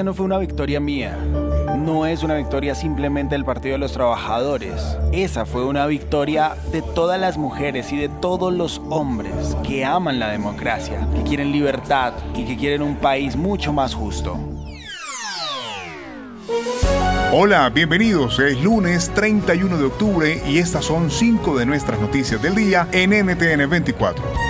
esa no fue una victoria mía. No es una victoria simplemente del Partido de los Trabajadores. Esa fue una victoria de todas las mujeres y de todos los hombres que aman la democracia, que quieren libertad y que quieren un país mucho más justo. Hola, bienvenidos. Es lunes 31 de octubre y estas son cinco de nuestras noticias del día en NTN 24.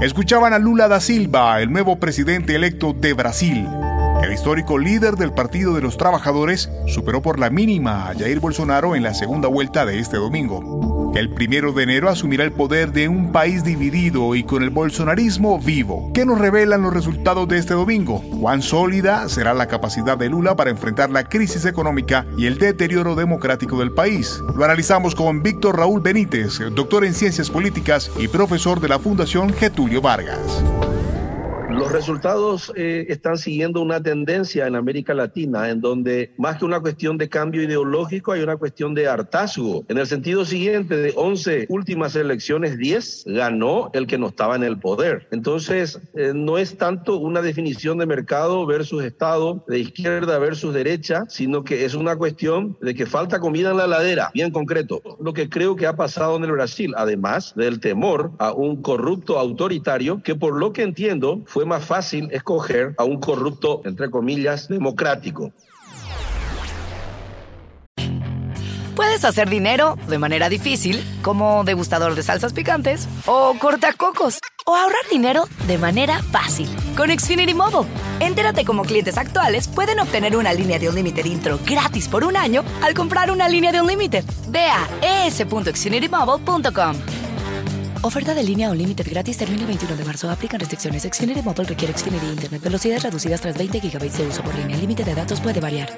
Escuchaban a Lula da Silva, el nuevo presidente electo de Brasil. El histórico líder del Partido de los Trabajadores superó por la mínima a Jair Bolsonaro en la segunda vuelta de este domingo. El primero de enero asumirá el poder de un país dividido y con el bolsonarismo vivo. ¿Qué nos revelan los resultados de este domingo? ¿Cuán sólida será la capacidad de Lula para enfrentar la crisis económica y el deterioro democrático del país? Lo analizamos con Víctor Raúl Benítez, doctor en ciencias políticas y profesor de la Fundación Getulio Vargas. Los resultados eh, están siguiendo una tendencia en América Latina en donde más que una cuestión de cambio ideológico hay una cuestión de hartazgo. En el sentido siguiente, de 11 últimas elecciones, 10 ganó el que no estaba en el poder. Entonces, eh, no es tanto una definición de mercado versus Estado, de izquierda versus derecha, sino que es una cuestión de que falta comida en la ladera, bien concreto. Lo que creo que ha pasado en el Brasil, además del temor a un corrupto autoritario que por lo que entiendo fue más fácil escoger a un corrupto, entre comillas, democrático. Puedes hacer dinero de manera difícil, como degustador de salsas picantes, o cortacocos, o ahorrar dinero de manera fácil con Xfinity Mobile. Entérate cómo clientes actuales pueden obtener una línea de un límite intro gratis por un año al comprar una línea de un límite. Ve a. Oferta de línea o límite gratis termina el 21 de marzo. Aplican restricciones. Xfinity Mobile requiere Xfinity Internet. Velocidades reducidas tras 20 GB de uso por línea. El límite de datos puede variar.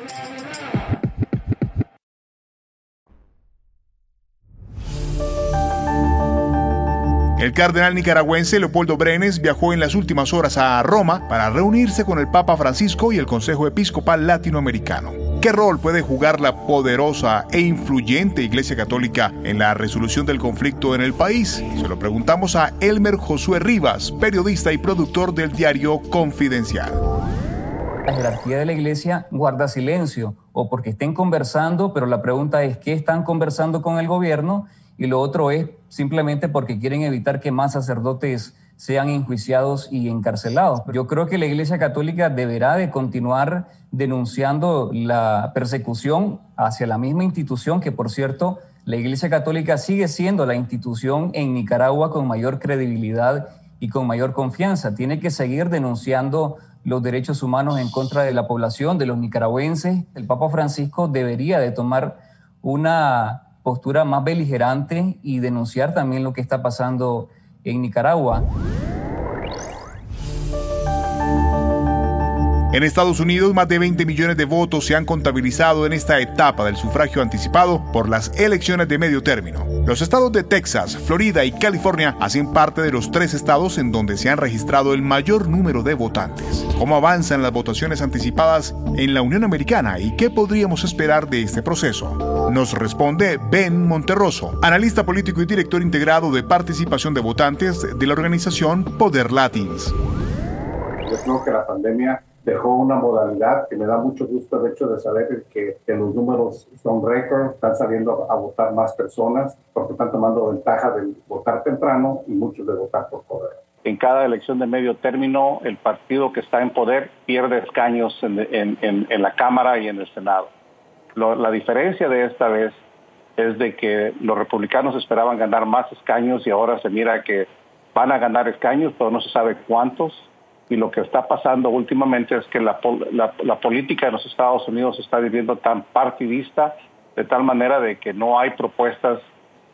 El cardenal nicaragüense Leopoldo Brenes viajó en las últimas horas a Roma para reunirse con el Papa Francisco y el Consejo Episcopal Latinoamericano. ¿Qué rol puede jugar la poderosa e influyente Iglesia Católica en la resolución del conflicto en el país? Se lo preguntamos a Elmer Josué Rivas, periodista y productor del diario Confidencial. La jerarquía de la Iglesia guarda silencio o porque estén conversando, pero la pregunta es qué están conversando con el gobierno y lo otro es simplemente porque quieren evitar que más sacerdotes sean enjuiciados y encarcelados. Yo creo que la Iglesia Católica deberá de continuar denunciando la persecución hacia la misma institución que, por cierto, la Iglesia Católica sigue siendo la institución en Nicaragua con mayor credibilidad y con mayor confianza. Tiene que seguir denunciando los derechos humanos en contra de la población, de los nicaragüenses. El Papa Francisco debería de tomar una postura más beligerante y denunciar también lo que está pasando en Nicaragua. En Estados Unidos, más de 20 millones de votos se han contabilizado en esta etapa del sufragio anticipado por las elecciones de medio término. Los estados de Texas, Florida y California hacen parte de los tres estados en donde se han registrado el mayor número de votantes. ¿Cómo avanzan las votaciones anticipadas en la Unión Americana y qué podríamos esperar de este proceso? Nos responde Ben Monterroso, analista político y director integrado de participación de votantes de la organización Poder Latins. Yo creo que la pandemia dejó una modalidad que me da mucho gusto el hecho de saber que, los números son récord, están saliendo a, votar más personas porque están tomando ventaja de votar temprano y muchos de votar por poder. En cada elección de medio término, el partido que está en poder pierde escaños en, en, en, la Cámara y en el Senado. La diferencia de esta vez es de que los republicanos esperaban ganar más escaños y ahora se mira que van a ganar escaños, pero no se sabe cuántos y lo que está pasando últimamente es que la, política de los Estados Unidos está viviendo tan partidista de tal manera de que no hay propuestas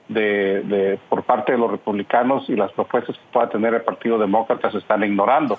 de, por parte de los republicanos y las propuestas que pueda tener el Partido Demócrata se están ignorando.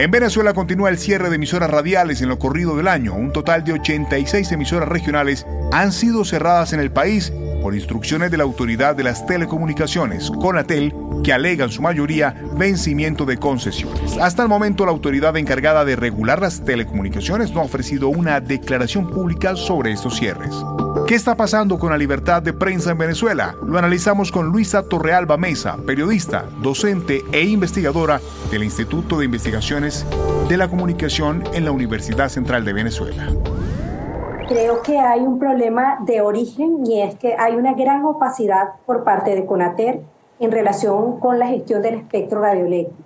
En Venezuela continúa el cierre de emisoras radiales en lo corrido del año. Un total de 86 emisoras regionales han sido cerradas en el país por instrucciones de la Autoridad de las Telecomunicaciones, Conatel, que alega en su mayoría vencimiento de concesiones. Hasta el momento, la autoridad encargada de regular las telecomunicaciones no ha ofrecido una declaración pública sobre estos cierres. ¿Qué está pasando con la libertad de prensa en Venezuela? Lo analizamos con Luisa Torrealba Mesa, periodista, docente e investigadora del Instituto de Investigaciones de la Comunicación en la Universidad Central de Venezuela. Creo que hay un problema de origen y es que hay una gran opacidad por parte de Conater en relación con la gestión del espectro radioeléctrico.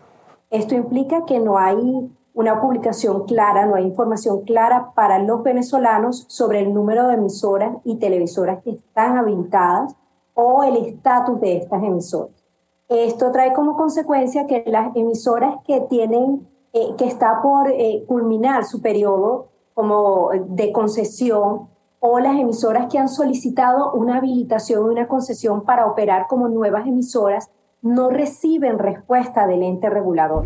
Esto implica que no hay una publicación clara, no hay información clara para los venezolanos sobre el número de emisoras y televisoras que están habilitadas o el estatus de estas emisoras. Esto trae como consecuencia que las emisoras que tienen, eh, que está por eh, culminar su periodo como de concesión, o las emisoras que han solicitado una habilitación y una concesión para operar como nuevas emisoras, no reciben respuesta del ente regulador.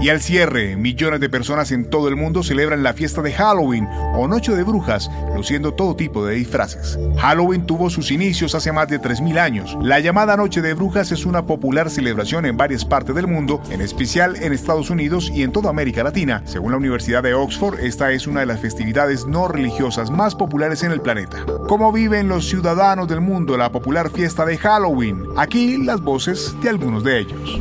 Y al cierre, millones de personas en todo el mundo celebran la fiesta de Halloween o Noche de Brujas, luciendo todo tipo de disfraces. Halloween tuvo sus inicios hace más de 3.000 años. La llamada Noche de Brujas es una popular celebración en varias partes del mundo, en especial en Estados Unidos y en toda América Latina. Según la Universidad de Oxford, esta es una de las festividades no religiosas más populares en el planeta. ¿Cómo viven los ciudadanos del mundo la popular fiesta de Halloween? Aquí las voces de algunos de ellos.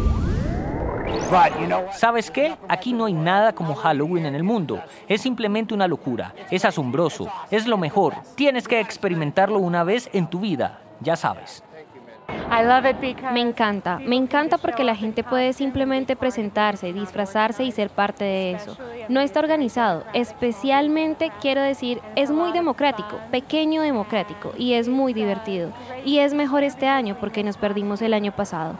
¿Sabes qué? Aquí no hay nada como Halloween en el mundo. Es simplemente una locura. Es asombroso. Es lo mejor. Tienes que experimentarlo una vez en tu vida. Ya sabes. Me encanta, me encanta porque la gente puede simplemente presentarse, disfrazarse y ser parte de eso. No está organizado, especialmente quiero decir, es muy democrático, pequeño democrático y es muy divertido. Y es mejor este año porque nos perdimos el año pasado.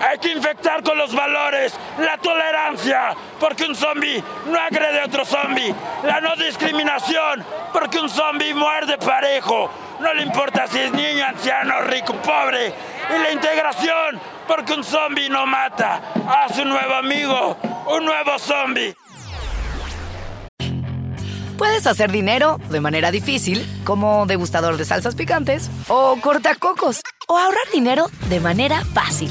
Hay que infectar con los valores, la tolerancia, porque un zombie no agrede a otro zombie, la no discriminación, porque un zombie muerde parejo, no le importa si es niño, anciano, rico, pobre, y la integración, porque un zombie no mata, hace un nuevo amigo, un nuevo zombie. Puedes hacer dinero de manera difícil, como degustador de salsas picantes, o cortacocos, o ahorrar dinero de manera fácil